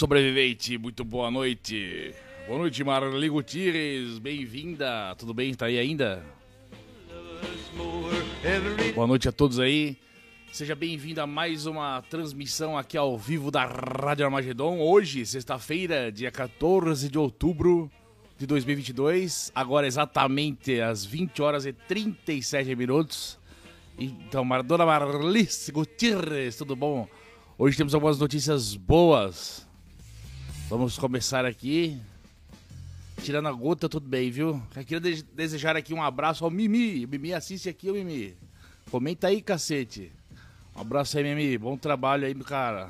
sobrevivente, muito boa noite. Boa noite, Marli Gutierrez, bem-vinda. Tudo bem? Tá aí ainda? Boa noite a todos aí. Seja bem-vindo a mais uma transmissão aqui ao vivo da Rádio Armagedon. Hoje, sexta-feira, dia 14 de outubro de 2022. Agora exatamente às 20 horas e 37 minutos. Então, Dona Marlice Gutierrez, tudo bom? Hoje temos algumas notícias boas. Vamos começar aqui. Tirando a gota, tudo bem, viu? Eu queria desejar aqui um abraço ao Mimi. Mimi, assiste aqui, o Mimi. Comenta aí, cacete. Um abraço aí, Mimi. Bom trabalho aí, cara.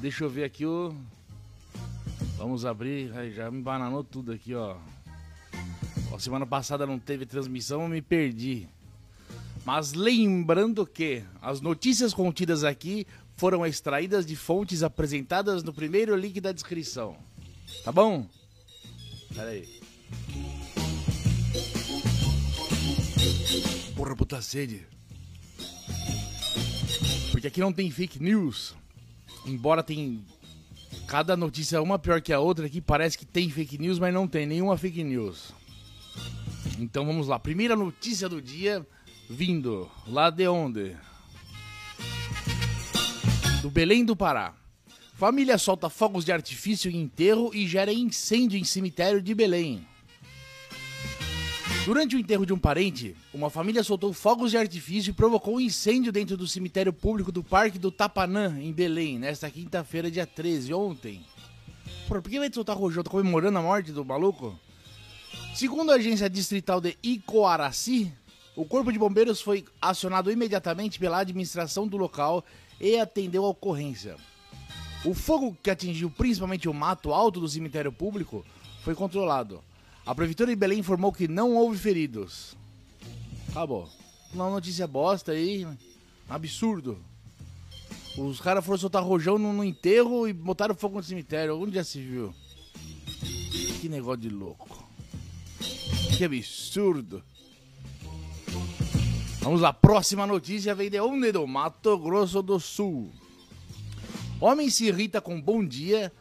Deixa eu ver aqui o. Vamos abrir. Já me bananou tudo aqui, ó. ó. Semana passada não teve transmissão, eu me perdi. Mas lembrando que as notícias contidas aqui foram extraídas de fontes apresentadas no primeiro link da descrição. Tá bom? Pera aí. Porra, puta sede. Porque aqui não tem fake news. Embora tem cada notícia uma pior que a outra aqui, parece que tem fake news, mas não tem nenhuma fake news. Então vamos lá. Primeira notícia do dia vindo lá de onde? Do Belém do Pará. Família solta fogos de artifício em enterro e gera incêndio em cemitério de Belém. Durante o enterro de um parente, uma família soltou fogos de artifício e provocou um incêndio dentro do cemitério público do Parque do Tapanã, em Belém, nesta quinta-feira, dia 13, ontem. Por que vai soltar rojão? Tá comemorando a morte do maluco? Segundo a agência distrital de Icoaraci, o corpo de bombeiros foi acionado imediatamente pela administração do local e atendeu a ocorrência. O fogo que atingiu principalmente o mato alto do cemitério público foi controlado. A prefeitura de Belém informou que não houve feridos. Acabou. Uma notícia bosta aí. Absurdo. Os caras foram soltar rojão no, no, enterro e botaram fogo no cemitério. Onde já se viu? Que negócio de louco. Que absurdo. Vamos lá, próxima notícia vem de onde? Do Mato Grosso do Sul. Homem se irrita com bom dia,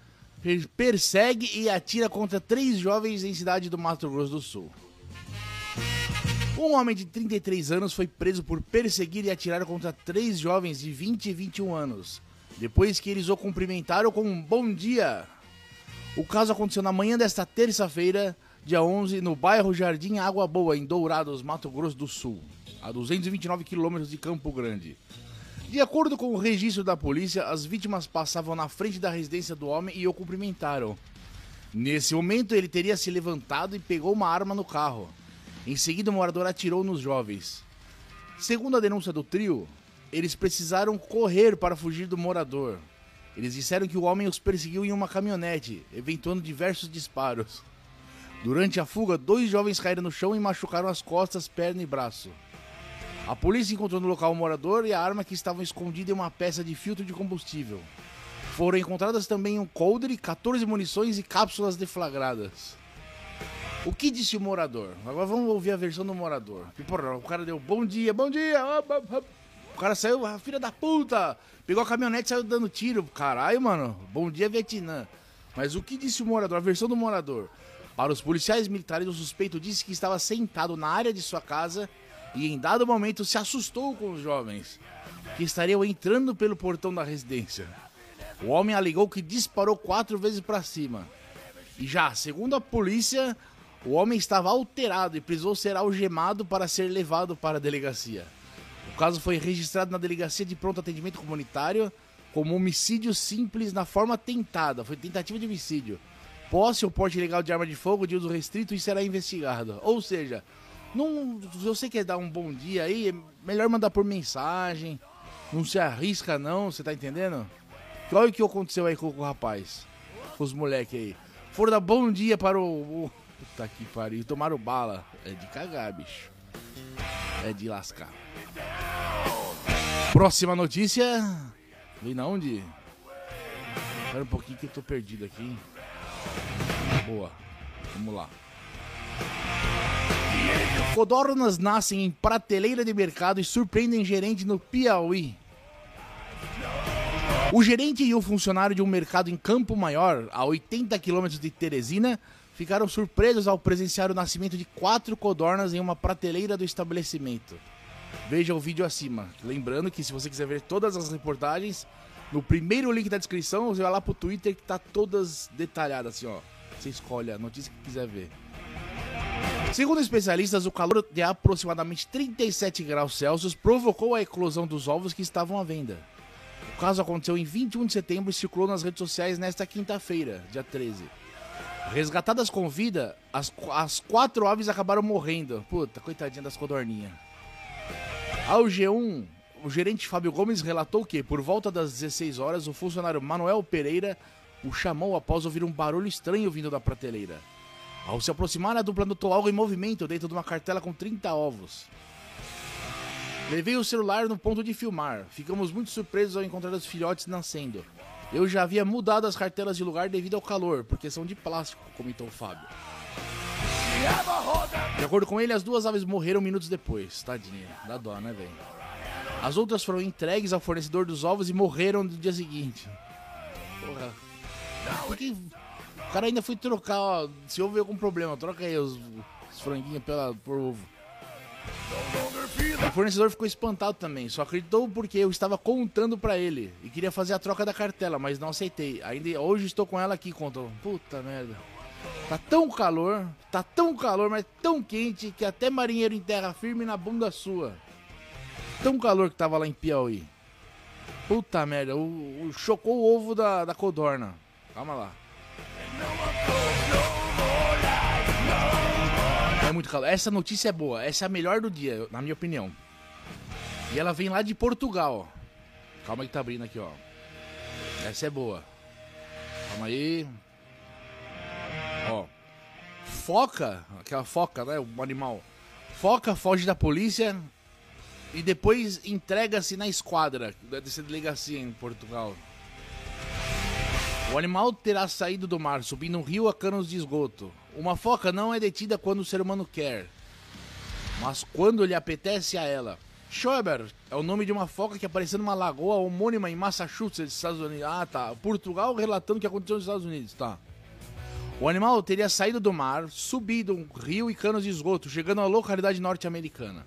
persegue e atira contra três jovens em cidade do Mato Grosso do Sul. Um homem de 33 anos foi preso por perseguir e atirar contra três jovens de 20 e 21 anos, depois que eles o cumprimentaram com um bom dia. O caso aconteceu na manhã desta terça-feira, dia 11, no bairro Jardim Água Boa, em Dourados, Mato Grosso do Sul a 229 quilômetros de Campo Grande. De acordo com o registro da polícia, as vítimas passavam na frente da residência do homem e o cumprimentaram. Nesse momento, ele teria se levantado e pegou uma arma no carro. Em seguida, o morador atirou nos jovens. Segundo a denúncia do trio, eles precisaram correr para fugir do morador. Eles disseram que o homem os perseguiu em uma caminhonete, eventuando diversos disparos. Durante a fuga, dois jovens caíram no chão e machucaram as costas, perna e braço. A polícia encontrou no local o morador e a arma que estava escondida em uma peça de filtro de combustível. Foram encontradas também um coldre, 14 munições e cápsulas deflagradas. O que disse o morador? Agora vamos ouvir a versão do morador. porra, o cara deu bom dia, bom dia. O cara saiu, filha da puta. Pegou a caminhonete e saiu dando tiro. Caralho, mano. Bom dia, Vietnã. Mas o que disse o morador? A versão do morador. Para os policiais militares, o suspeito disse que estava sentado na área de sua casa e em dado momento se assustou com os jovens que estariam entrando pelo portão da residência. O homem alegou que disparou quatro vezes para cima. E já, segundo a polícia, o homem estava alterado e precisou ser algemado para ser levado para a delegacia. O caso foi registrado na delegacia de pronto atendimento comunitário como homicídio simples na forma tentada, foi tentativa de homicídio. Posse ou porte ilegal de arma de fogo de uso restrito e será investigado. Ou seja, não, se você quer dar um bom dia aí, é melhor mandar por mensagem. Não se arrisca não, você tá entendendo? Olha o que aconteceu aí com, o rapaz. Com os moleques aí. Foram dar bom dia para o. o puta que pariu. Tomaram bala. É de cagar, bicho. É de lascar. Próxima notícia. Vem na onde? Espera um pouquinho que eu tô perdido aqui. Boa. Vamos lá. Codornas nascem em prateleira de mercado e surpreendem gerente no Piauí. O gerente e o funcionário de um mercado em Campo Maior, a 80 quilômetros de Teresina, ficaram surpresos ao presenciar o nascimento de quatro codornas em uma prateleira do estabelecimento. Veja o vídeo acima. Lembrando que se você quiser ver todas as reportagens, no primeiro link da descrição, você vai lá pro Twitter que tá todas detalhadas assim, ó. Você escolhe a notícia que quiser ver. Segundo especialistas, o calor de aproximadamente 37 graus Celsius provocou a eclosão dos ovos que estavam à venda. O caso aconteceu em 21 de setembro e circulou nas redes sociais nesta quinta-feira, dia 13. Resgatadas com vida, as, as quatro aves acabaram morrendo. Puta, coitadinha das codorninhas. Ao G1, o gerente Fábio Gomes relatou que, por volta das 16 horas, o funcionário Manuel Pereira o chamou após ouvir um barulho estranho vindo da prateleira. Ao se aproximar, a dupla notou algo em movimento dentro de uma cartela com 30 ovos. Levei o celular no ponto de filmar. Ficamos muito surpresos ao encontrar os filhotes nascendo. Eu já havia mudado as cartelas de lugar devido ao calor, porque são de plástico, comentou o Fábio. De acordo com ele, as duas aves morreram minutos depois. Tadinha, dá dó, né, velho? As outras foram entregues ao fornecedor dos ovos e morreram no dia seguinte. Porra. Por que... O cara ainda foi trocar, ó. Se houve algum problema, troca aí os, os franguinhos pela, por ovo. O fornecedor ficou espantado também, só acreditou porque eu estava contando para ele e queria fazer a troca da cartela, mas não aceitei. Ainda hoje estou com ela aqui, contou. Puta merda. Tá tão calor, tá tão calor, mas tão quente que até marinheiro em terra firme na bunda sua. Tão calor que tava lá em Piauí. Puta merda, o, o chocou o ovo da, da codorna. Calma lá. É muito calor. Essa notícia é boa. Essa é a melhor do dia, na minha opinião. E ela vem lá de Portugal. Calma que tá abrindo aqui, ó. Essa é boa. Calma aí. Ó. Foca, aquela foca, né? O animal. Foca foge da polícia e depois entrega-se na esquadra dessa delegacia em Portugal. O animal terá saído do mar, subindo um rio a canos de esgoto. Uma foca não é detida quando o ser humano quer, mas quando lhe apetece a ela. Schober é o nome de uma foca que apareceu numa lagoa homônima em Massachusetts, Estados Unidos. Ah, tá. Portugal relatando o que aconteceu nos Estados Unidos, tá. O animal teria saído do mar, subido um rio e canos de esgoto, chegando à localidade norte-americana.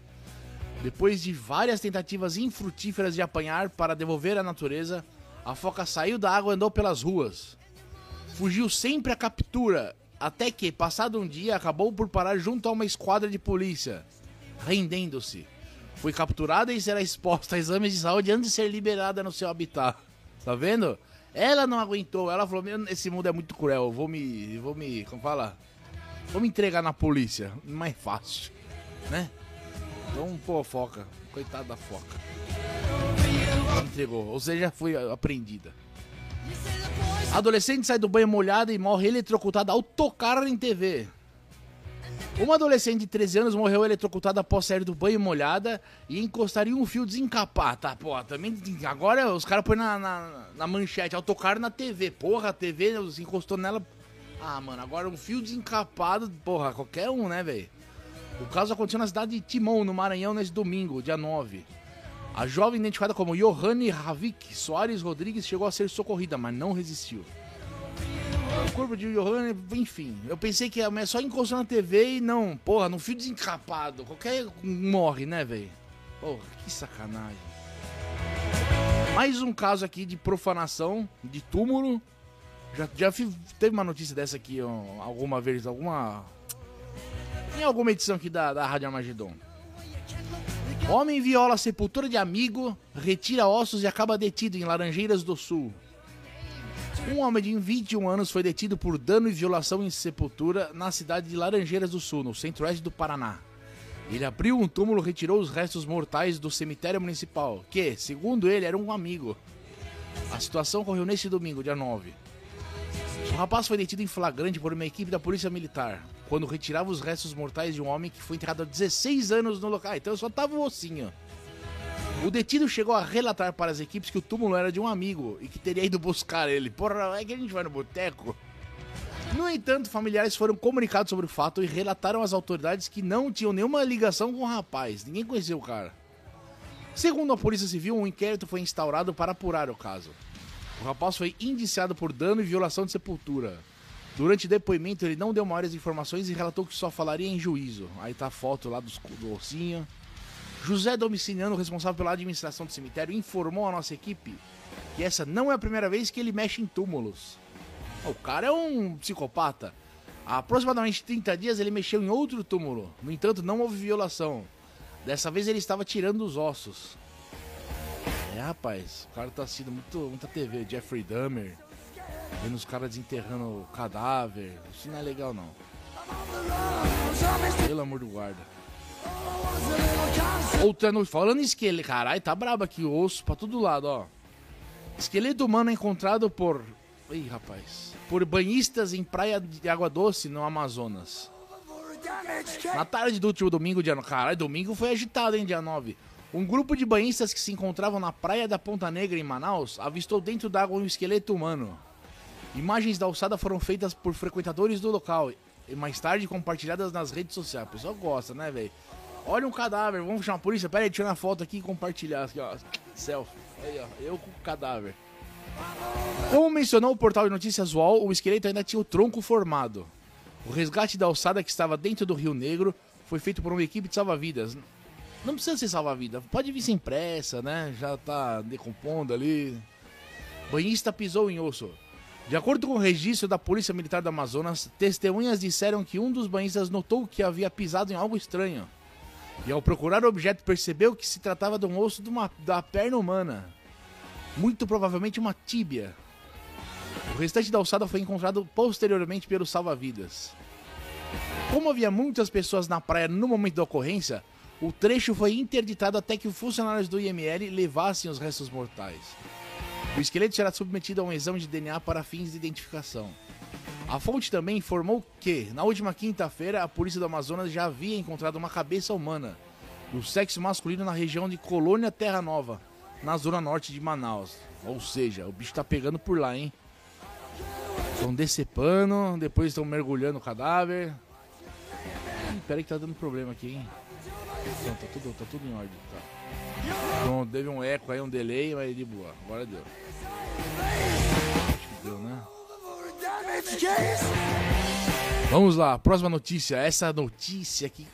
Depois de várias tentativas infrutíferas de apanhar para devolver à natureza, a foca saiu da água e andou pelas ruas. Fugiu sempre à captura, até que, passado um dia, acabou por parar junto a uma esquadra de polícia, rendendo-se. Foi capturada e será exposta a exames de saúde antes de ser liberada no seu habitat. Tá vendo? Ela não aguentou, ela falou: esse mundo é muito cruel, vou me. vou me. como fala? Vou me entregar na polícia. Mais fácil, né? Então, pô, foca. Coitada da foca. Entregou, ou seja, foi apreendida. Adolescente sai do banho molhada e morre eletrocutada ao tocar em TV. Uma adolescente de 13 anos morreu eletrocutada após sair do banho molhada e encostar em um fio desencapar. Tá, pô, também. Agora os caras põem na, na, na, manchete, ao tocar na TV. Porra, a TV encostou nela. Ah, mano, agora um fio desencapado, porra, qualquer um, né, velho? O caso aconteceu na cidade de Timon, no Maranhão, nesse domingo, dia 9. A jovem identificada como Johanne Ravik Soares Rodrigues chegou a ser socorrida, mas não resistiu. O corpo de Johanna, enfim. Eu pensei que a mulher só encostou na TV e não, porra, no fio desencapado. Qualquer morre, né, velho? Porra, que sacanagem. Mais um caso aqui de profanação de túmulo. Já, já teve uma notícia dessa aqui ó, alguma vez, alguma. Em alguma edição aqui da, da Rádio Armagedon. Homem viola sepultura de amigo, retira ossos e acaba detido em Laranjeiras do Sul. Um homem de 21 anos foi detido por dano e violação em sepultura na cidade de Laranjeiras do Sul, no centro-oeste do Paraná. Ele abriu um túmulo e retirou os restos mortais do cemitério municipal, que, segundo ele, era um amigo. A situação ocorreu neste domingo, dia 9. O rapaz foi detido em flagrante por uma equipe da Polícia Militar, quando retirava os restos mortais de um homem que foi enterrado há 16 anos no local. Ah, então só tava o ossinho. O detido chegou a relatar para as equipes que o túmulo era de um amigo e que teria ido buscar ele. Porra, é que a gente vai no boteco? No entanto, familiares foram comunicados sobre o fato e relataram às autoridades que não tinham nenhuma ligação com o rapaz. Ninguém conhecia o cara. Segundo a Polícia Civil, um inquérito foi instaurado para apurar o caso. O rapaz foi indiciado por dano e violação de sepultura. Durante o depoimento, ele não deu maiores informações e relatou que só falaria em juízo. Aí tá a foto lá do, do ossinho. José Domiciliano, responsável pela administração do cemitério, informou à nossa equipe que essa não é a primeira vez que ele mexe em túmulos. O cara é um psicopata. Há aproximadamente 30 dias ele mexeu em outro túmulo. No entanto, não houve violação. Dessa vez ele estava tirando os ossos. É, rapaz, o cara tá assistindo muito, muita TV, Jeffrey Dahmer, vendo os caras desenterrando cadáver. Isso não é legal, não. Pelo amor do guarda. Outra noite, falando em esqueleto, caralho, tá brabo aqui, osso pra todo lado, ó. Esqueleto humano encontrado por. Ih, rapaz. Por banhistas em praia de água doce no Amazonas. Na tarde do último domingo, dia. Caralho, domingo foi agitado, hein, dia 9. Um grupo de banhistas que se encontravam na praia da Ponta Negra, em Manaus, avistou dentro d'água um esqueleto humano. Imagens da alçada foram feitas por frequentadores do local e mais tarde compartilhadas nas redes sociais. O pessoal gosta, né, velho? Olha um cadáver, vamos chamar a polícia. Pera aí, tirar uma foto aqui e compartilhar. Aqui, ó. Selfie. Aí, ó. Eu com o cadáver. Como mencionou o portal de notícias UOL, o esqueleto ainda tinha o tronco formado. O resgate da alçada que estava dentro do Rio Negro foi feito por uma equipe de salva-vidas. Não precisa ser salva-vida, pode vir sem pressa, né? Já tá decompondo ali. Banhista pisou em osso. De acordo com o registro da Polícia Militar do Amazonas, testemunhas disseram que um dos banhistas notou que havia pisado em algo estranho. E ao procurar o objeto, percebeu que se tratava de um osso de uma, da perna humana. Muito provavelmente uma tíbia. O restante da alçada foi encontrado posteriormente pelos salva-vidas. Como havia muitas pessoas na praia no momento da ocorrência, o trecho foi interditado até que os funcionários do IML levassem os restos mortais. O esqueleto será submetido a um exame de DNA para fins de identificação. A fonte também informou que, na última quinta-feira, a polícia do Amazonas já havia encontrado uma cabeça humana do sexo masculino na região de Colônia Terra Nova, na zona norte de Manaus. Ou seja, o bicho tá pegando por lá, hein? Estão decepando, depois estão mergulhando o cadáver. Ih, peraí que tá dando problema aqui, hein? Não, tá tudo, tá tudo em ordem. Tá. Bom, teve um eco aí, um delay, mas de boa. Agora deu. Acho que deu, né? Vamos lá, próxima notícia. Essa notícia aqui.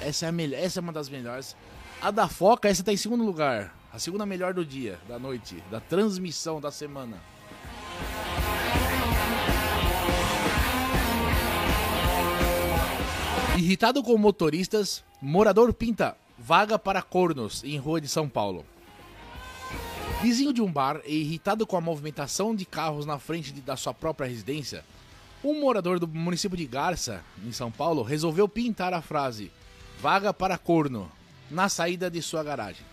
Essa é, a melhor, essa é uma das melhores. A da Foca, essa tá em segundo lugar. A segunda melhor do dia, da noite, da transmissão da semana. Irritado com motoristas, morador pinta vaga para cornos em rua de São Paulo. Vizinho de um bar e irritado com a movimentação de carros na frente de, da sua própria residência, um morador do município de Garça, em São Paulo, resolveu pintar a frase vaga para corno na saída de sua garagem.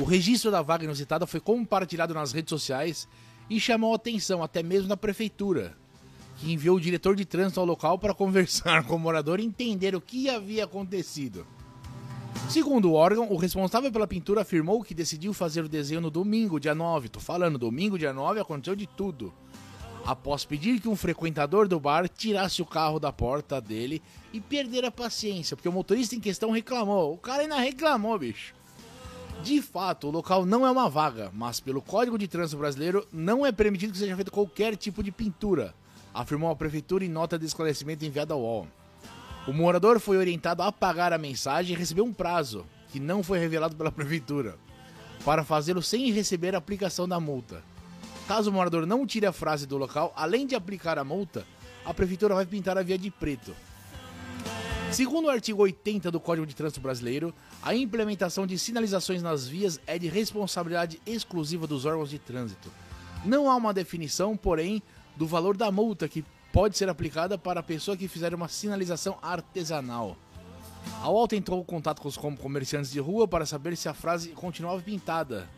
O registro da vaga inusitada foi compartilhado nas redes sociais e chamou atenção até mesmo da prefeitura, que enviou o diretor de trânsito ao local para conversar com o morador e entender o que havia acontecido. Segundo o órgão, o responsável pela pintura afirmou que decidiu fazer o desenho no domingo, dia 9. Tô falando, domingo, dia 9, aconteceu de tudo. Após pedir que um frequentador do bar tirasse o carro da porta dele e perder a paciência, porque o motorista em questão reclamou. O cara ainda reclamou, bicho. De fato, o local não é uma vaga, mas pelo Código de Trânsito Brasileiro não é permitido que seja feito qualquer tipo de pintura afirmou a prefeitura em nota de esclarecimento enviada ao UOL. O morador foi orientado a apagar a mensagem e recebeu um prazo, que não foi revelado pela prefeitura, para fazê-lo sem receber a aplicação da multa. Caso o morador não tire a frase do local, além de aplicar a multa, a prefeitura vai pintar a via de preto. Segundo o artigo 80 do Código de Trânsito Brasileiro, a implementação de sinalizações nas vias é de responsabilidade exclusiva dos órgãos de trânsito. Não há uma definição, porém, do valor da multa que pode ser aplicada para a pessoa que fizer uma sinalização artesanal. A UOL tentou contato com os comerciantes de rua para saber se a frase continuava pintada,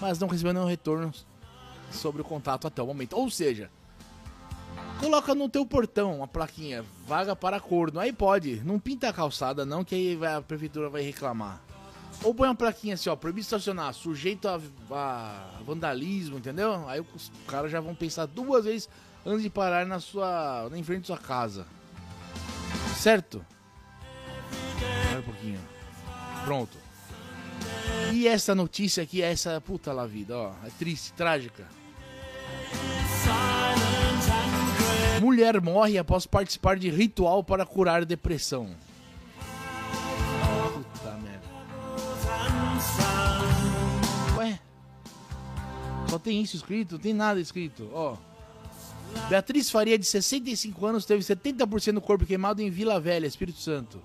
mas não recebeu nenhum retorno sobre o contato até o momento. Ou seja, Coloca no teu portão uma plaquinha, vaga para corno. Aí pode, não pinta a calçada não, que aí a prefeitura vai reclamar. Ou põe uma plaquinha assim, ó, proibido estacionar, sujeito a, a vandalismo, entendeu? Aí os caras já vão pensar duas vezes antes de parar na sua, em frente da sua casa. Certo? Espera um pouquinho. Pronto. E essa notícia aqui, essa puta lá vida, ó, é triste, trágica. Mulher morre após participar de ritual para curar depressão. Só tem isso escrito? Não tem nada escrito, ó. Beatriz Faria, de 65 anos, teve 70% do corpo queimado em Vila Velha, Espírito Santo.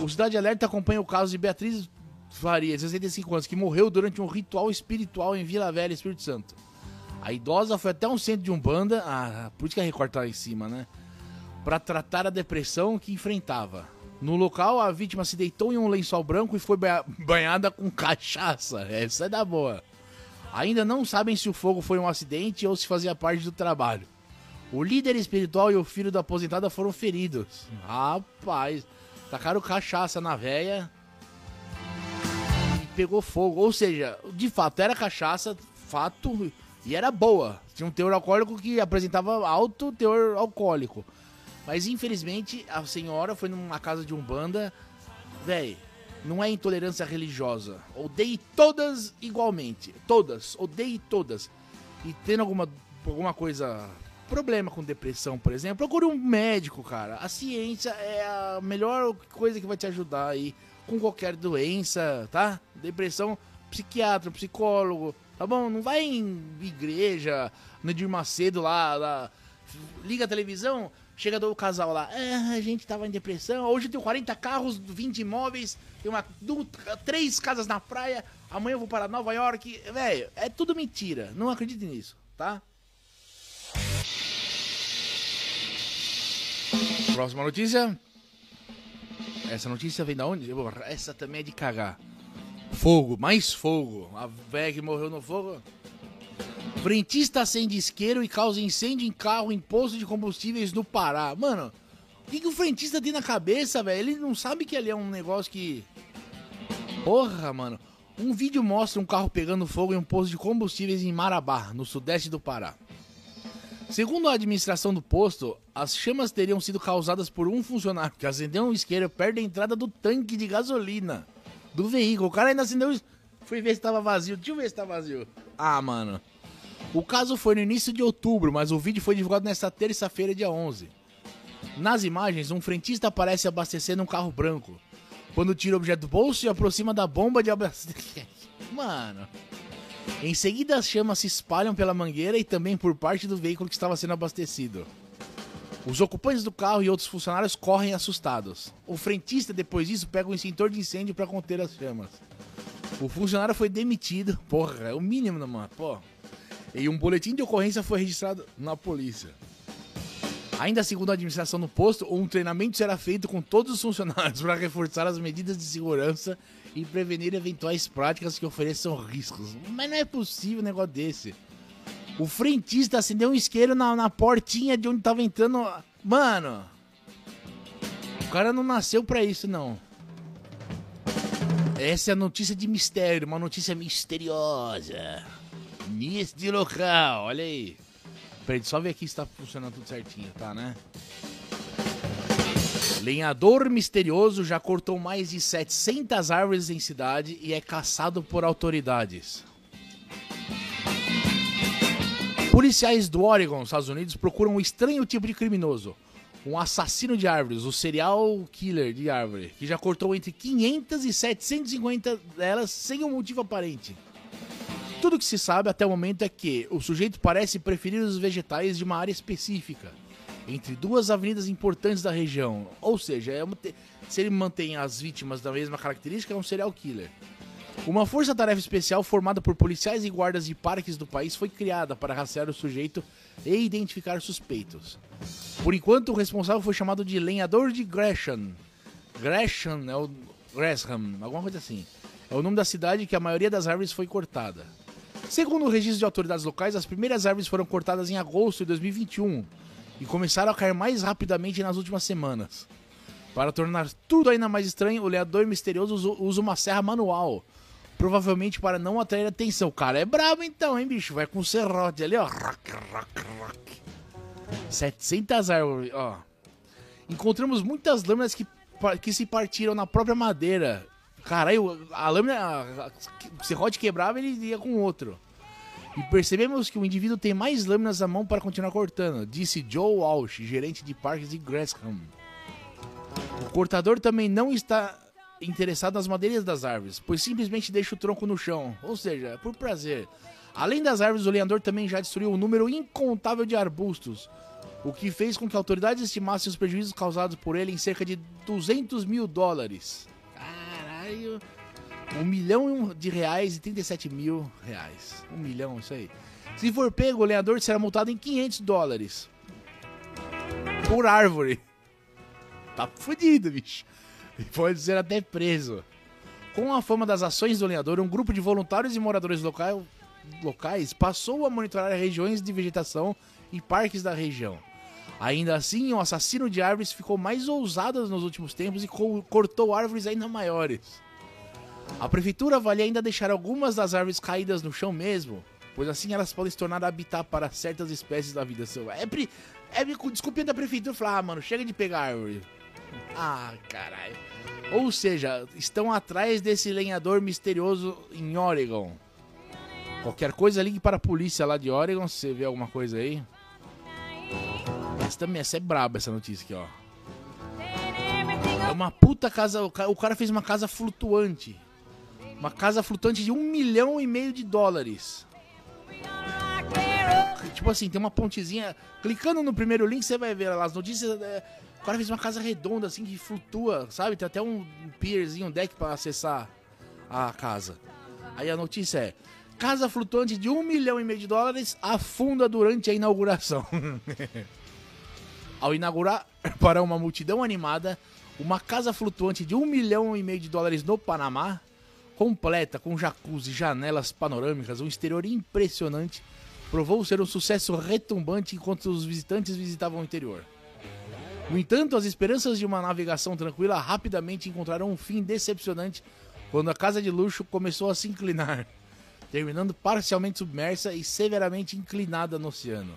O Cidade Alerta acompanha o caso de Beatriz Faria, de 65 anos, que morreu durante um ritual espiritual em Vila Velha, Espírito Santo. A idosa foi até um centro de Umbanda, ah, por isso que a Record tá em cima, né? Para tratar a depressão que enfrentava. No local, a vítima se deitou em um lençol branco e foi ba- banhada com cachaça. Essa é da boa. Ainda não sabem se o fogo foi um acidente ou se fazia parte do trabalho. O líder espiritual e o filho da aposentada foram feridos. Rapaz, tacaram cachaça na véia e pegou fogo. Ou seja, de fato era cachaça, fato, e era boa. Tinha um teor alcoólico que apresentava alto teor alcoólico. Mas infelizmente a senhora foi numa casa de umbanda, véi, não é intolerância religiosa. Odeie todas igualmente, todas, odeie todas. E tendo alguma alguma coisa problema com depressão, por exemplo, procure um médico, cara. A ciência é a melhor coisa que vai te ajudar aí com qualquer doença, tá? Depressão, psiquiatra, psicólogo, tá bom? Não vai em igreja, no Edir Macedo lá, lá liga a televisão, chega do casal lá, é, a gente tava em depressão, hoje eu tenho 40 carros, 20 imóveis, tem uma, du- três casas na praia, amanhã eu vou para Nova York, velho, é tudo mentira, não acredite nisso, tá? Próxima notícia. Essa notícia vem da onde? Essa também é de cagar. Fogo, mais fogo. A velha que morreu no fogo. Frentista acende isqueiro e causa incêndio em carro em posto de combustíveis no Pará. Mano, o que, que o frentista tem na cabeça, velho? Ele não sabe que ali é um negócio que. Porra, mano. Um vídeo mostra um carro pegando fogo em um posto de combustíveis em Marabá, no sudeste do Pará. Segundo a administração do posto, as chamas teriam sido causadas por um funcionário que acendeu um isqueiro perto da entrada do tanque de gasolina do veículo. O cara ainda acendeu. Fui ver se tava vazio. Deixa eu ver se tá vazio. Ah, mano. O caso foi no início de outubro, mas o vídeo foi divulgado nesta terça-feira, dia 11. Nas imagens, um frentista aparece abastecendo um carro branco. Quando tira o objeto do bolso e aproxima da bomba de abastecimento. Mano. Em seguida, as chamas se espalham pela mangueira e também por parte do veículo que estava sendo abastecido. Os ocupantes do carro e outros funcionários correm assustados. O frentista, depois disso, pega um extintor de incêndio para conter as chamas. O funcionário foi demitido. Porra, é o mínimo, mano? Pô. E um boletim de ocorrência foi registrado na polícia. Ainda segundo a administração do posto, um treinamento será feito com todos os funcionários para reforçar as medidas de segurança e prevenir eventuais práticas que ofereçam riscos. Mas não é possível um negócio desse. O frentista acendeu um isqueiro na, na portinha de onde tava entrando. Mano, o cara não nasceu pra isso, não. Essa é a notícia de mistério, uma notícia misteriosa. Neste local, olha aí. Peraí, só ver aqui se tá funcionando tudo certinho, tá, né? Lenhador misterioso já cortou mais de 700 árvores em cidade e é caçado por autoridades. Policiais do Oregon, Estados Unidos, procuram um estranho tipo de criminoso. Um assassino de árvores, o serial killer de árvore, que já cortou entre 500 e 750 delas sem um motivo aparente. Tudo que se sabe até o momento é que o sujeito parece preferir os vegetais de uma área específica, entre duas avenidas importantes da região. Ou seja, é uma te- se ele mantém as vítimas da mesma característica, é um serial killer. Uma força-tarefa especial formada por policiais e guardas de parques do país foi criada para rastrear o sujeito e identificar suspeitos. Por enquanto, o responsável foi chamado de lenhador de Gresham. Gresham é o Gresham, alguma coisa assim. É o nome da cidade que a maioria das árvores foi cortada. Segundo o registro de autoridades locais, as primeiras árvores foram cortadas em agosto de 2021 e começaram a cair mais rapidamente nas últimas semanas. Para tornar tudo ainda mais estranho, o lenhador misterioso usa uma serra manual. Provavelmente para não atrair atenção. O cara é brabo então, hein, bicho? Vai com o serrote ali, ó. Rock, rock, rock. 700 árvores, ó. Encontramos muitas lâminas que, que se partiram na própria madeira. Caralho, a lâmina. O serrote quebrava ele ia com outro. E percebemos que o indivíduo tem mais lâminas à mão para continuar cortando, disse Joe Walsh, gerente de parques de Gresham. O cortador também não está interessado nas madeiras das árvores, pois simplesmente deixa o tronco no chão, ou seja, por prazer. Além das árvores, o lenhador também já destruiu um número incontável de arbustos, o que fez com que autoridades estimassem os prejuízos causados por ele em cerca de 200 mil dólares. Um milhão de reais e 37 mil reais. Um milhão, isso aí. Se for pego, o lenhador será multado em 500 dólares. Por árvore. Tá fudido, bicho. E pode ser até preso. Com a fama das ações do lenhador, um grupo de voluntários e moradores locais, locais passou a monitorar regiões de vegetação e parques da região. Ainda assim, o assassino de árvores ficou mais ousado nos últimos tempos e cortou árvores ainda maiores. A prefeitura avalia ainda deixar algumas das árvores caídas no chão mesmo, pois assim elas podem se tornar habitat para certas espécies da vida selvagem. É, é desculpinha da prefeitura falar, ah, mano, chega de pegar árvore. Ah, caralho. Ou seja, estão atrás desse lenhador misterioso em Oregon. Qualquer coisa, ligue para a polícia lá de Oregon se você vê alguma coisa aí. Essa também essa é braba essa notícia aqui, ó. É uma puta casa. O cara fez uma casa flutuante. Uma casa flutuante de um milhão e meio de dólares. Tipo assim, tem uma pontezinha. Clicando no primeiro link, você vai ver lá as notícias. É, o cara fez uma casa redonda, assim, que flutua, sabe? Tem até um pierzinho, um deck para acessar a casa. Aí a notícia é: Casa flutuante de um milhão e meio de dólares afunda durante a inauguração. Ao inaugurar para uma multidão animada, uma casa flutuante de um milhão e meio de dólares no Panamá completa com jacuzzi, janelas panorâmicas, um exterior impressionante, provou ser um sucesso retumbante enquanto os visitantes visitavam o interior. No entanto, as esperanças de uma navegação tranquila rapidamente encontraram um fim decepcionante quando a casa de luxo começou a se inclinar, terminando parcialmente submersa e severamente inclinada no oceano.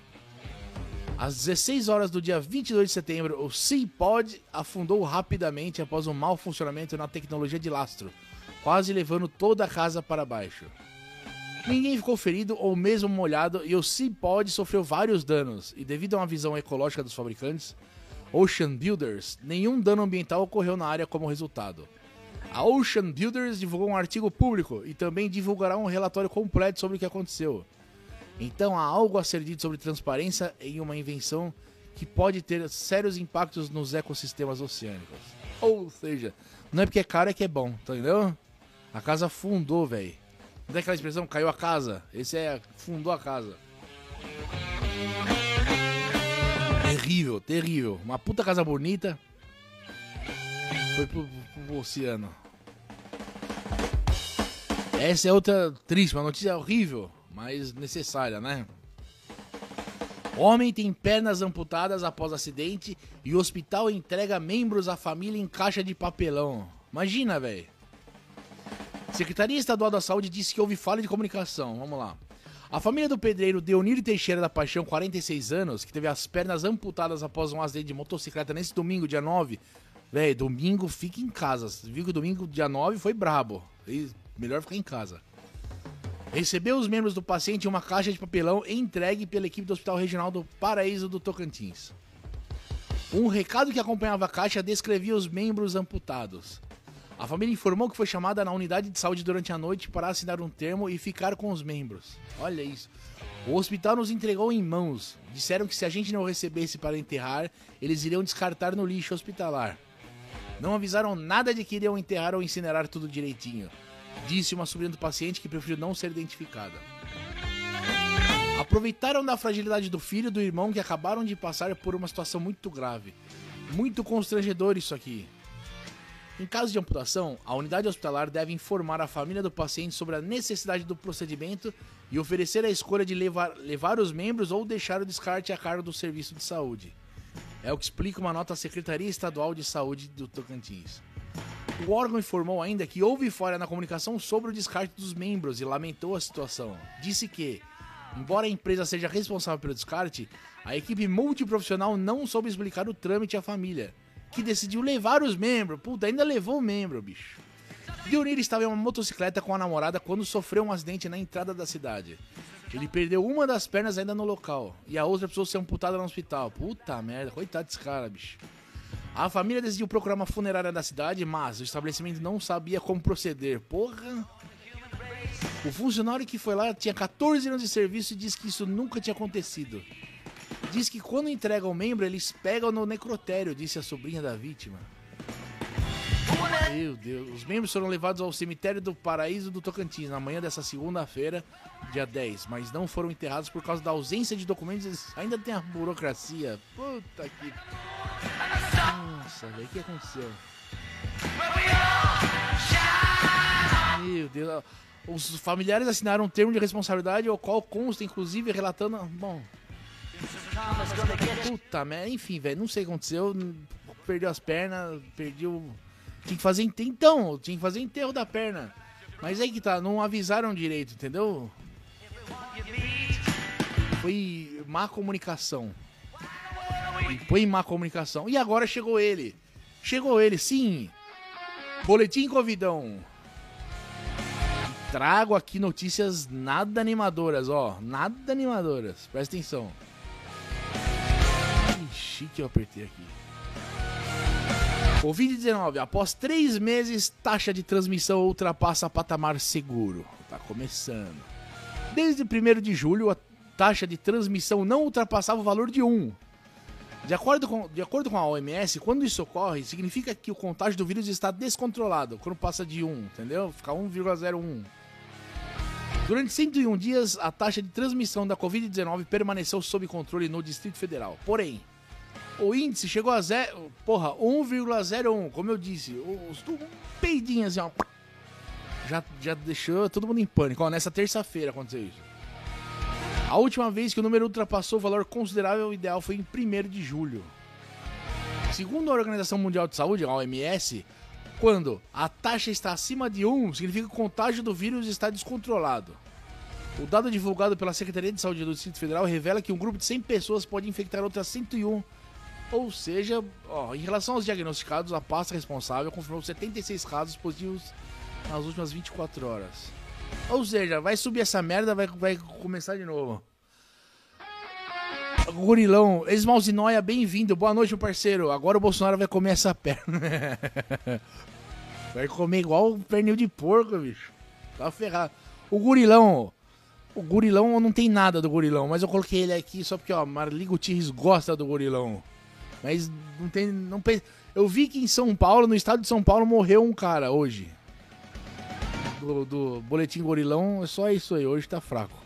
Às 16 horas do dia 22 de setembro, o Seapod afundou rapidamente após um mau funcionamento na tecnologia de lastro, quase levando toda a casa para baixo. Ninguém ficou ferido ou mesmo molhado e o Seapod sofreu vários danos, e devido a uma visão ecológica dos fabricantes, Ocean Builders, nenhum dano ambiental ocorreu na área como resultado. A Ocean Builders divulgou um artigo público e também divulgará um relatório completo sobre o que aconteceu. Então há algo a ser dito sobre transparência em uma invenção que pode ter sérios impactos nos ecossistemas oceânicos. Ou seja, não é porque é caro, é que é bom, tá entendeu? A casa afundou, velho. Não tem aquela expressão, caiu a casa? Esse é, fundou a casa. Terrível, terrível. Uma puta casa bonita. Foi pro, pro, pro oceano. Essa é outra triste, uma notícia horrível, mas necessária, né? Homem tem pernas amputadas após acidente e o hospital entrega membros à família em caixa de papelão. Imagina, velho. Secretaria Estadual da Saúde disse que houve falha de comunicação. Vamos lá. A família do pedreiro Deonir Teixeira da Paixão, 46 anos, que teve as pernas amputadas após um acidente de motocicleta nesse domingo, dia 9. Velho, domingo fica em casa. Viu que domingo, dia 9, foi brabo. E melhor ficar em casa. Recebeu os membros do paciente em uma caixa de papelão entregue pela equipe do Hospital Regional do Paraíso do Tocantins. Um recado que acompanhava a caixa descrevia os membros amputados. A família informou que foi chamada na unidade de saúde durante a noite para assinar um termo e ficar com os membros. Olha isso. O hospital nos entregou em mãos. Disseram que se a gente não recebesse para enterrar, eles iriam descartar no lixo hospitalar. Não avisaram nada de que iriam enterrar ou incinerar tudo direitinho, disse uma sobrinha do paciente que preferiu não ser identificada. Aproveitaram da fragilidade do filho e do irmão que acabaram de passar por uma situação muito grave. Muito constrangedor isso aqui. Em caso de amputação, a unidade hospitalar deve informar a família do paciente sobre a necessidade do procedimento e oferecer a escolha de levar, levar os membros ou deixar o descarte a cargo do serviço de saúde. É o que explica uma nota à Secretaria Estadual de Saúde do Tocantins. O órgão informou ainda que houve falha na comunicação sobre o descarte dos membros e lamentou a situação. Disse que, embora a empresa seja responsável pelo descarte, a equipe multiprofissional não soube explicar o trâmite à família que decidiu levar os membros. Puta, ainda levou o membro, bicho. Dionir estava em uma motocicleta com a namorada quando sofreu um acidente na entrada da cidade. Ele perdeu uma das pernas ainda no local e a outra precisou ser amputada no hospital. Puta merda, coitado desse cara, bicho. A família decidiu procurar uma funerária da cidade, mas o estabelecimento não sabia como proceder. Porra! O funcionário que foi lá tinha 14 anos de serviço e disse que isso nunca tinha acontecido. Diz que quando entregam o membro, eles pegam no necrotério, disse a sobrinha da vítima. Meu Deus, os membros foram levados ao cemitério do Paraíso do Tocantins na manhã dessa segunda-feira, dia 10, mas não foram enterrados por causa da ausência de documentos. Ainda tem a burocracia. Puta que. Nossa, velho, o que aconteceu? Meu Deus. Os familiares assinaram um termo de responsabilidade, ao qual consta, inclusive, relatando. Bom, Puta merda, enfim, velho, não sei o que aconteceu. Perdeu as pernas, perdeu. Tinha que fazer. Então, tinha que fazer enterro da perna. Mas aí que tá, não avisaram direito, entendeu? Foi má comunicação. Foi má comunicação. E agora chegou ele. Chegou ele, sim. Boletim Covidão. Trago aqui notícias nada animadoras, ó. Nada animadoras. Presta atenção chique eu apertei aqui. Covid-19. Após três meses, taxa de transmissão ultrapassa patamar seguro. Tá começando. Desde 1 de julho, a taxa de transmissão não ultrapassava o valor de 1. De acordo, com, de acordo com a OMS, quando isso ocorre, significa que o contágio do vírus está descontrolado. Quando passa de 1, entendeu? Fica 1,01. Durante 101 dias, a taxa de transmissão da Covid-19 permaneceu sob controle no Distrito Federal. Porém, o índice chegou a zero, porra, 1,01, como eu disse. Os, um assim, ó. Já, já deixou todo mundo em pânico. Ó, nessa terça-feira aconteceu isso. A última vez que o número ultrapassou o valor considerável ideal foi em 1 de julho. Segundo a Organização Mundial de Saúde, a OMS, quando a taxa está acima de 1, significa que o contágio do vírus está descontrolado. O dado divulgado pela Secretaria de Saúde do Distrito Federal revela que um grupo de 100 pessoas pode infectar outras 101 ou seja, ó, em relação aos diagnosticados, a pasta responsável confirmou 76 casos positivos nas últimas 24 horas. Ou seja, vai subir essa merda, vai, vai começar de novo. Gurilão, Esmalzinóia, bem-vindo. Boa noite, meu parceiro. Agora o Bolsonaro vai comer essa perna. vai comer igual um pernil de porco, bicho. Tá ferrado. O Gurilão, o Gurilão não tem nada do Gurilão, mas eu coloquei ele aqui só porque, ó, Marli Gutierrez gosta do Gurilão. Mas não tem. Não, eu vi que em São Paulo, no estado de São Paulo, morreu um cara hoje. Do, do Boletim Gorilão, é só isso aí, hoje tá fraco.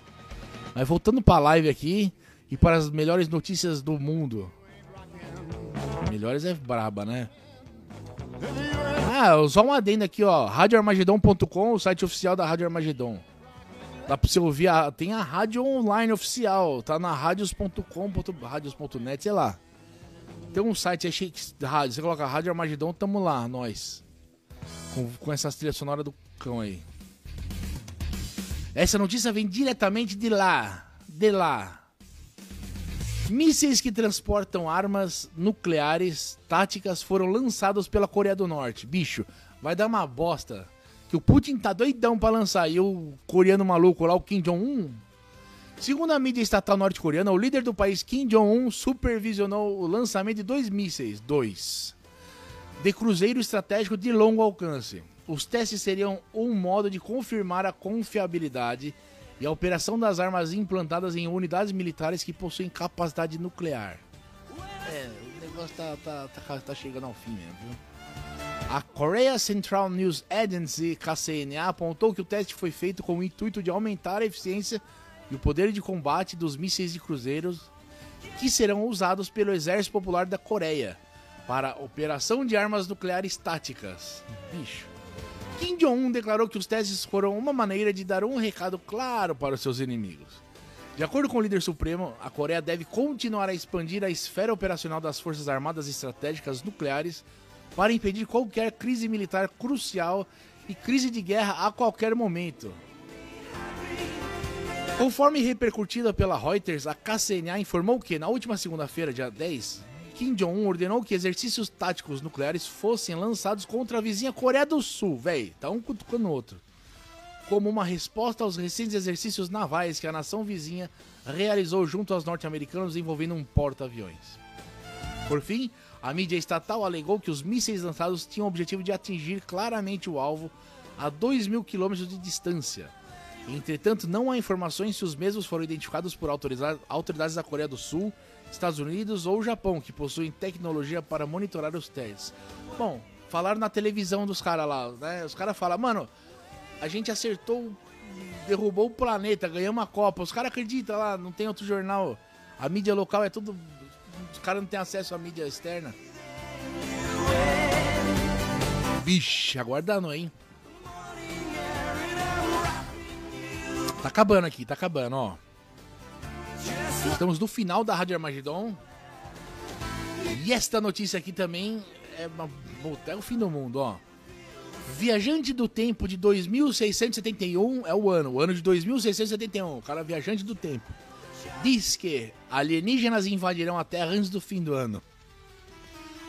Mas voltando pra live aqui e para as melhores notícias do mundo. Melhores é braba, né? Ah, só um adendo aqui, ó. RadioArmagedon.com, o site oficial da Rádio Armagedon. Dá pra você ouvir, a, tem a rádio online oficial, tá na radios.com, radios.net, sei lá. Tem um site aí, rádio, você coloca Rádio Armagedon, tamo lá, nós. Com, com essas trilhas sonoras do cão aí. Essa notícia vem diretamente de lá. De lá. Mísseis que transportam armas nucleares táticas foram lançados pela Coreia do Norte. Bicho, vai dar uma bosta. Que o Putin tá doidão pra lançar. E o coreano maluco lá, o Kim Jong-un, Segundo a mídia estatal norte-coreana, o líder do país Kim Jong-un supervisionou o lançamento de dois mísseis, dois, de cruzeiro estratégico de longo alcance. Os testes seriam um modo de confirmar a confiabilidade e a operação das armas implantadas em unidades militares que possuem capacidade nuclear. É, o negócio tá, tá, tá, tá chegando ao fim mesmo, viu? A Korea Central News Agency, KCNA, apontou que o teste foi feito com o intuito de aumentar a eficiência e o poder de combate dos mísseis de cruzeiros que serão usados pelo Exército Popular da Coreia, para operação de armas nucleares táticas. Bicho. Kim Jong-un declarou que os testes foram uma maneira de dar um recado claro para os seus inimigos. De acordo com o líder supremo, a Coreia deve continuar a expandir a esfera operacional das Forças Armadas Estratégicas Nucleares para impedir qualquer crise militar crucial e crise de guerra a qualquer momento. Conforme repercutida pela Reuters, a KCNA informou que na última segunda-feira, dia 10, Kim Jong-un ordenou que exercícios táticos nucleares fossem lançados contra a vizinha Coreia do Sul, véi, tá um cutucando o outro como uma resposta aos recentes exercícios navais que a nação vizinha realizou junto aos norte-americanos envolvendo um porta-aviões. Por fim, a mídia estatal alegou que os mísseis lançados tinham o objetivo de atingir claramente o alvo a 2 mil quilômetros de distância. Entretanto, não há informações se os mesmos foram identificados por autoridades da Coreia do Sul, Estados Unidos ou Japão, que possuem tecnologia para monitorar os testes. Bom, falaram na televisão dos caras lá, né? Os caras falam, mano, a gente acertou, derrubou o planeta, ganhamos a Copa. Os caras acreditam lá, não tem outro jornal. A mídia local é tudo. Os caras não têm acesso à mídia externa. Vixe, aguardando, hein? Tá acabando aqui, tá acabando, ó. Estamos no final da Rádio Armagedon. E esta notícia aqui também é, uma, é o fim do mundo, ó. Viajante do Tempo de 2671 é o ano, o ano de 2671. O cara viajante do tempo. Diz que alienígenas invadirão a Terra antes do fim do ano.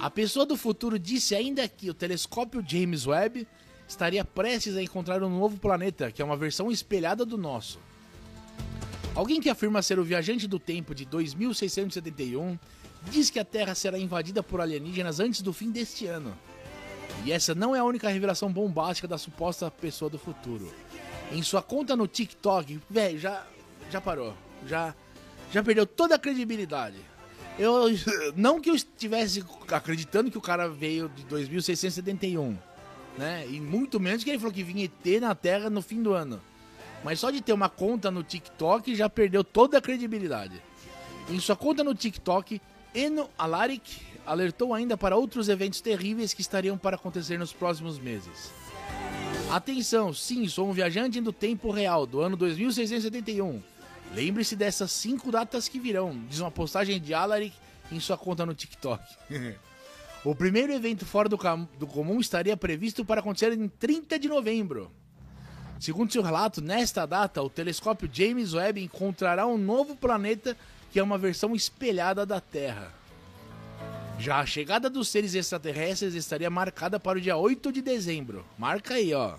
A pessoa do futuro disse ainda que o telescópio James Webb estaria prestes a encontrar um novo planeta, que é uma versão espelhada do nosso. Alguém que afirma ser o viajante do tempo de 2671 diz que a Terra será invadida por alienígenas antes do fim deste ano. E essa não é a única revelação bombástica da suposta pessoa do futuro. Em sua conta no TikTok, velho, já, já parou. Já, já perdeu toda a credibilidade. Eu, não que eu estivesse acreditando que o cara veio de 2671, né? E muito menos que ele falou que vinha ET na Terra no fim do ano. Mas só de ter uma conta no TikTok já perdeu toda a credibilidade. Em sua conta no TikTok, Eno Alaric alertou ainda para outros eventos terríveis que estariam para acontecer nos próximos meses. Atenção, sim, sou um viajante do tempo real, do ano 2671. Lembre-se dessas cinco datas que virão, diz uma postagem de Alaric em sua conta no TikTok. o primeiro evento fora do, do comum estaria previsto para acontecer em 30 de novembro. Segundo seu relato, nesta data, o telescópio James Webb encontrará um novo planeta que é uma versão espelhada da Terra. Já a chegada dos seres extraterrestres estaria marcada para o dia 8 de dezembro. Marca aí, ó.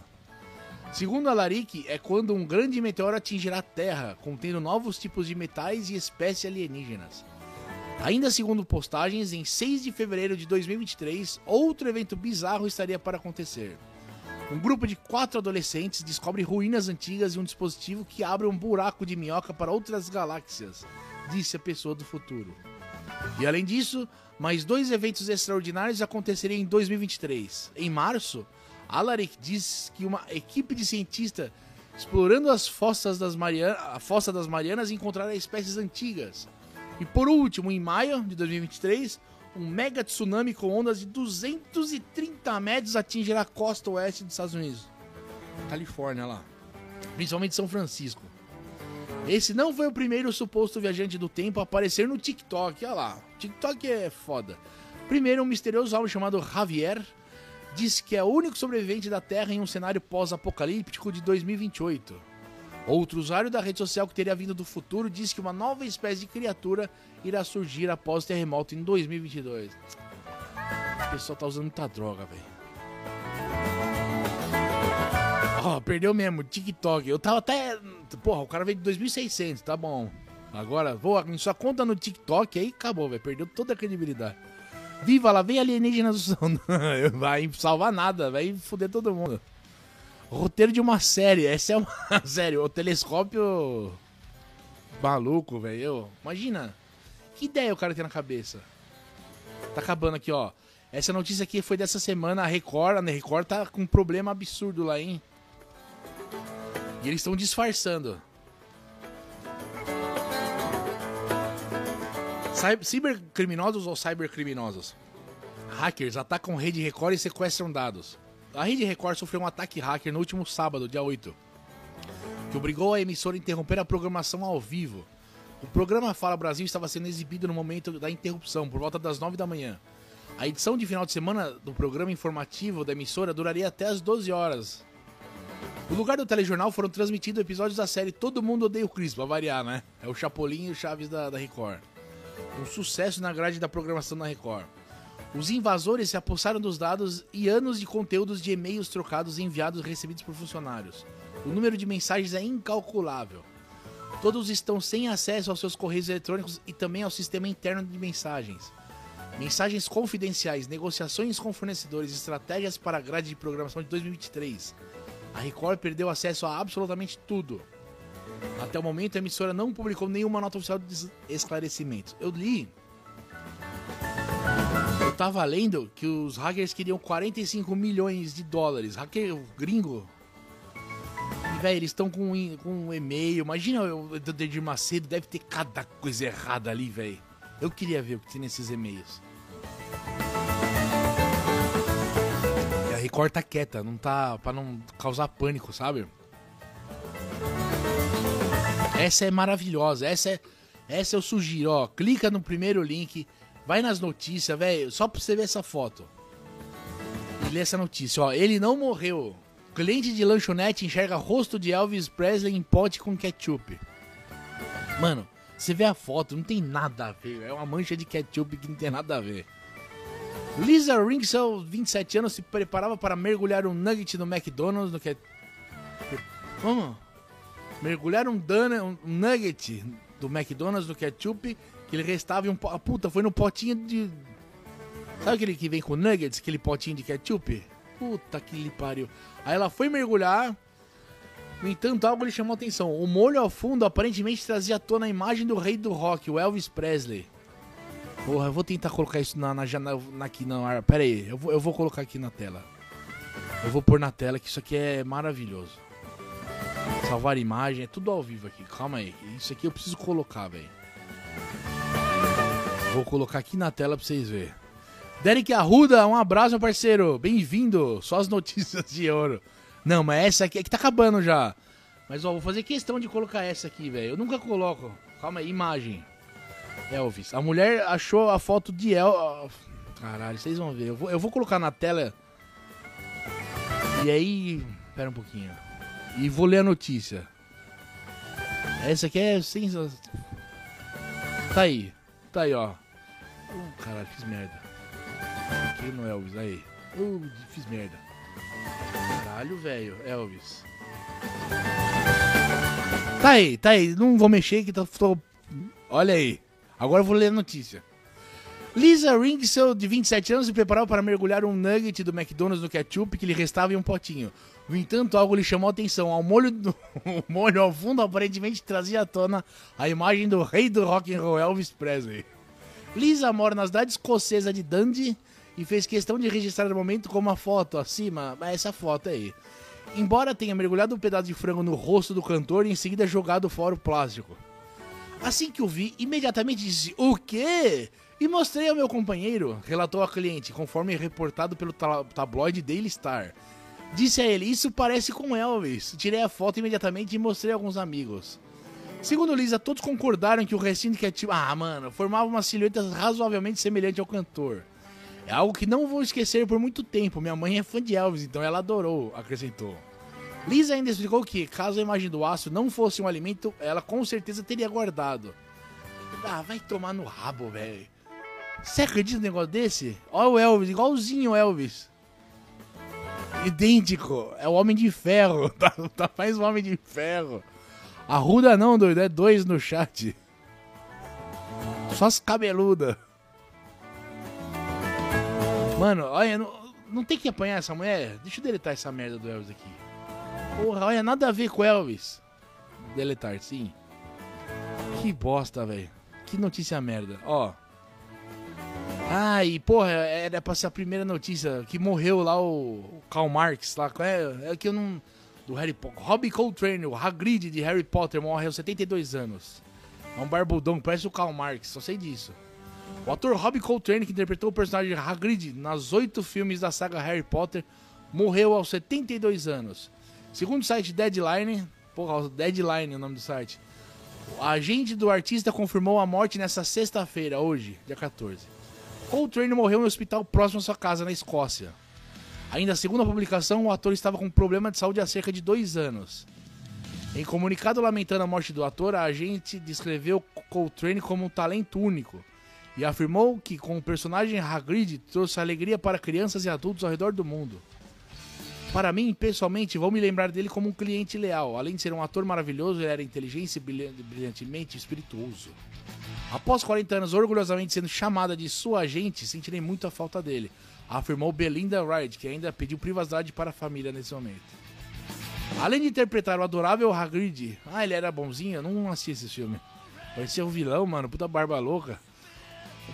Segundo Alaric, é quando um grande meteoro atingirá a Terra, contendo novos tipos de metais e espécies alienígenas. Ainda segundo postagens, em 6 de fevereiro de 2023, outro evento bizarro estaria para acontecer. Um grupo de quatro adolescentes descobre ruínas antigas e um dispositivo que abre um buraco de minhoca para outras galáxias disse a pessoa do futuro. E além disso, mais dois eventos extraordinários aconteceriam em 2023. Em março, Alaric diz que uma equipe de cientistas explorando as fossas das a fossa das Marianas encontrará espécies antigas. E por último, em maio de 2023, um mega tsunami com ondas de 230 metros atingirá a costa oeste dos Estados Unidos. Califórnia lá. Principalmente São Francisco. Esse não foi o primeiro suposto viajante do tempo a aparecer no TikTok. Olha lá, TikTok é foda. Primeiro, um misterioso homem chamado Javier diz que é o único sobrevivente da Terra em um cenário pós-apocalíptico de 2028. Outro usuário da rede social que teria vindo do futuro diz que uma nova espécie de criatura irá surgir após o terremoto em 2022. O pessoal tá usando muita droga, velho. Ó, oh, perdeu mesmo, TikTok. Eu tava até. Porra, o cara veio de 2.600, tá bom. Agora, vou em sua conta no TikTok, aí acabou, velho. Perdeu toda a credibilidade. Viva, lá vem alienígena do vai salvar nada, vai foder todo mundo. Roteiro de uma série. Essa é uma série. O telescópio. Maluco, velho. Imagina. Que ideia o cara tem na cabeça. Tá acabando aqui, ó. Essa notícia aqui foi dessa semana. A Record, a Record tá com um problema absurdo lá, hein? E eles estão disfarçando. Cybercriminosos ou cybercriminosos? Hackers atacam rede Record e sequestram dados. A rede Record sofreu um ataque hacker no último sábado, dia 8, que obrigou a emissora a interromper a programação ao vivo. O programa Fala Brasil estava sendo exibido no momento da interrupção, por volta das 9 da manhã. A edição de final de semana do programa informativo da emissora duraria até as 12 horas. No lugar do telejornal foram transmitidos episódios da série Todo Mundo Odeia o Chris, pra variar, né? É o Chapolin e o Chaves da, da Record. Um sucesso na grade da programação da Record. Os invasores se apossaram dos dados e anos de conteúdos de e-mails trocados enviados e recebidos por funcionários. O número de mensagens é incalculável. Todos estão sem acesso aos seus correios eletrônicos e também ao sistema interno de mensagens. Mensagens confidenciais, negociações com fornecedores, estratégias para a grade de programação de 2023. A Record perdeu acesso a absolutamente tudo. Até o momento, a emissora não publicou nenhuma nota oficial de esclarecimento. Eu li. Tava lendo que os hackers queriam 45 milhões de dólares. Hacker gringo. E, velho, eles estão com, com um e-mail. Imagina o Dedir Macedo, deve ter cada coisa errada ali, velho. Eu queria ver o que tem nesses e-mails. E a Record tá quieta, não tá. pra não causar pânico, sabe? Essa é maravilhosa, essa é. Essa eu sugiro, ó. Clica no primeiro link, vai nas notícias, velho, só pra você ver essa foto. E lê essa notícia, ó. Ele não morreu. Cliente de lanchonete enxerga rosto de Elvis Presley em pote com ketchup. Mano, você vê a foto, não tem nada a ver. É uma mancha de ketchup que não tem nada a ver. Lisa Rinksell, 27 anos, se preparava para mergulhar um nugget no McDonald's no que... Como? Mergulhar um, dana, um nugget do McDonald's no ketchup que ele restava um... Puta, foi no potinho de... Sabe aquele que vem com nuggets, aquele potinho de ketchup? Puta que lhe pariu. Aí ela foi mergulhar, no entanto, algo lhe chamou a atenção. O molho ao fundo aparentemente trazia à tona a imagem do rei do rock, o Elvis Presley. Porra, eu vou tentar colocar isso na, na, na aqui na. Pera aí, eu vou, eu vou colocar aqui na tela. Eu vou pôr na tela que isso aqui é maravilhoso. Salvar imagem, é tudo ao vivo aqui. Calma aí, isso aqui eu preciso colocar, velho. Vou colocar aqui na tela pra vocês verem. Derek Arruda, um abraço, meu parceiro. Bem-vindo. Só as notícias de ouro. Não, mas essa aqui é que tá acabando já. Mas ó, vou fazer questão de colocar essa aqui, velho. Eu nunca coloco. Calma aí, imagem. Elvis. A mulher achou a foto de El. Caralho, vocês vão ver. Eu vou, eu vou colocar na tela. E aí. Pera um pouquinho. E vou ler a notícia. Essa aqui é sensacional. Tá aí. Tá aí, ó. Uh, caralho, fiz merda. Aqui no Elvis, aí. Uh, fiz merda. Caralho, velho, Elvis. Tá aí, tá aí. Não vou mexer que tô, tô... Olha aí. Agora eu vou ler a notícia. Lisa Ringseil, de 27 anos, se preparava para mergulhar um nugget do McDonald's no ketchup que lhe restava em um potinho. No entanto, algo lhe chamou a atenção. Ao molho, do... o molho ao fundo aparentemente trazia à tona a imagem do rei do rock and roll, Elvis Presley. Lisa mora na cidade escocesa de Dundee e fez questão de registrar o momento com uma foto acima, essa foto aí. Embora tenha mergulhado um pedaço de frango no rosto do cantor e em seguida jogado fora o plástico. Assim que o vi, imediatamente disse: O quê? E mostrei ao meu companheiro, relatou a cliente, conforme reportado pelo tabloide Daily Star. Disse a ele: Isso parece com Elvis. Tirei a foto imediatamente e mostrei a alguns amigos. Segundo Lisa, todos concordaram que o recinto que é tipo. Ah, mano, formava uma silhueta razoavelmente semelhante ao cantor. É algo que não vou esquecer por muito tempo. Minha mãe é fã de Elvis, então ela adorou, acrescentou. Lisa ainda explicou que, caso a imagem do aço não fosse um alimento, ela com certeza teria guardado. Ah, vai tomar no rabo, velho. Você acredita num negócio desse? Olha o Elvis, igualzinho o Elvis. Idêntico. É o Homem de Ferro. Tá, tá mais um Homem de Ferro. Arruda não, doido. É dois no chat. Só as cabeludas. Mano, olha, não, não tem que apanhar essa mulher. Deixa eu deletar essa merda do Elvis aqui. Porra, olha, nada a ver com Elvis. Deletar, sim. Que bosta, velho. Que notícia merda. Ó. Ai, porra, era pra ser a primeira notícia. Que morreu lá o, Karl Marx. Lá, é, é que eu não. Do Harry Potter. Robbie Coltrane, o Hagrid de Harry Potter, morreu aos 72 anos. É um barbudão, parece o Karl Marx, só sei disso. O ator Robbie Coltrane, que interpretou o personagem Hagrid nas oito filmes da saga Harry Potter, morreu aos 72 anos. Segundo o site Deadline, porra, Deadline é o nome do site, o agente do artista confirmou a morte nessa sexta-feira, hoje, dia 14. Coltrane morreu no hospital próximo à sua casa, na Escócia. Ainda segundo a publicação, o ator estava com problema de saúde há cerca de dois anos. Em comunicado lamentando a morte do ator, a agente descreveu Coltrane como um talento único e afirmou que com o personagem Hagrid trouxe alegria para crianças e adultos ao redor do mundo. Para mim, pessoalmente, vou me lembrar dele como um cliente leal. Além de ser um ator maravilhoso, ele era inteligente e brilhantemente espirituoso. Após 40 anos orgulhosamente sendo chamada de sua agente, sentirei muita falta dele, afirmou Belinda Wright, que ainda pediu privacidade para a família nesse momento. Além de interpretar o adorável Hagrid, ah, ele era bonzinho, eu não assisti esse filme. Ser o vilão, mano, puta barba louca.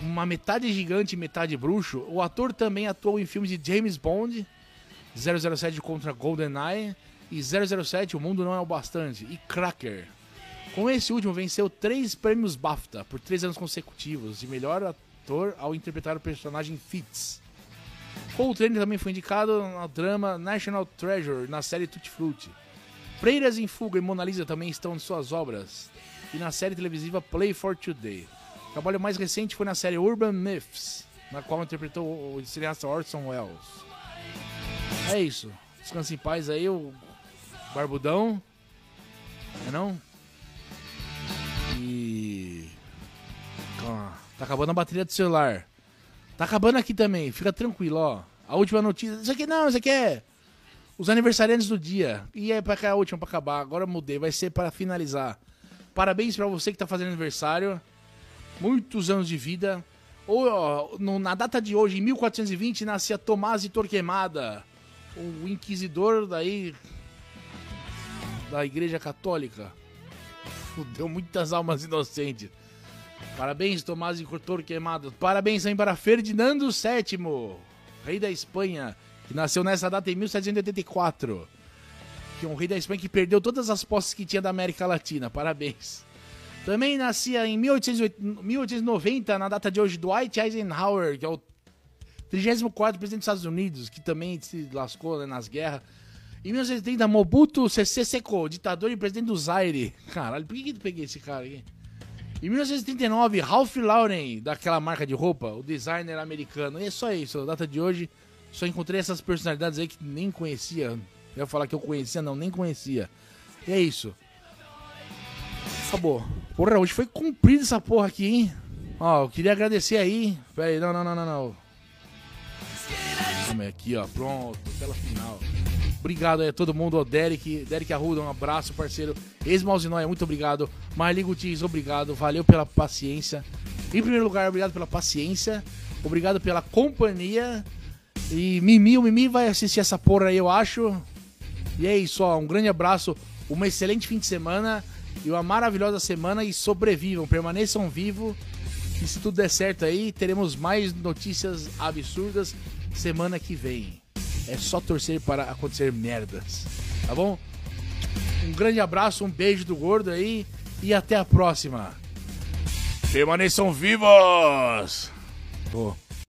Uma metade gigante metade bruxo, o ator também atuou em filmes de James Bond, 007 contra GoldenEye e 007 O Mundo Não É o Bastante e Cracker. Com esse último, venceu três prêmios BAFTA por três anos consecutivos de melhor ator ao interpretar o personagem Fitz. Coltrane também foi indicado no drama National Treasure na série Tutti Frutti. Freiras em Fuga e Mona Lisa também estão em suas obras e na série televisiva Play for Today. O trabalho mais recente foi na série Urban Myths, na qual interpretou o cineasta Orson Welles. É isso. Descanse em paz aí, o Barbudão. É não? E. Tá acabando a bateria do celular. Tá acabando aqui também, fica tranquilo, ó. A última notícia. Isso aqui não, isso aqui é. Os aniversariantes do dia. E é pra cá a última pra acabar. Agora mudei, vai ser para finalizar. Parabéns para você que tá fazendo aniversário. Muitos anos de vida. Ou, ó, no, na data de hoje, em 1420, nascia Tomás de Torquemada o inquisidor daí da Igreja Católica. Fudeu muitas almas inocentes. Parabéns, Tomás e Cortor Queimado. Parabéns também para Ferdinando VII, rei da Espanha, que nasceu nessa data em 1784. Que é um rei da Espanha que perdeu todas as posses que tinha da América Latina. Parabéns. Também nascia em 1890, na data de hoje, Dwight Eisenhower, que é o 34 presidente dos Estados Unidos, que também se lascou né, nas guerras. Em 1930, Mobutu Sese Seko, ditador e presidente do Zaire. Caralho, por que, que eu peguei esse cara aqui? Em 1939, Ralph Lauren, daquela marca de roupa, o designer americano. E é só isso, a data de hoje, só encontrei essas personalidades aí que nem conhecia. Eu ia falar que eu conhecia, não, nem conhecia. E é isso. Acabou. Porra, hoje foi cumprido essa porra aqui, hein? Ó, eu queria agradecer aí. Pera aí, não, não, não, não, não. Vamos aqui, ó, pronto, tela final. Obrigado aí a todo mundo, o Derek, Derek Arruda, um abraço, parceiro. Ex-Malzinóia, muito obrigado. Marli Gutierrez, obrigado, valeu pela paciência. Em primeiro lugar, obrigado pela paciência, obrigado pela companhia. E Mimi, o Mimi vai assistir essa porra aí, eu acho. E é isso, ó, um grande abraço, um excelente fim de semana e uma maravilhosa semana e sobrevivam, permaneçam vivos. E se tudo der certo aí, teremos mais notícias absurdas semana que vem. É só torcer para acontecer merdas. Tá bom? Um grande abraço, um beijo do gordo aí e até a próxima. Permaneçam vivos! Tô.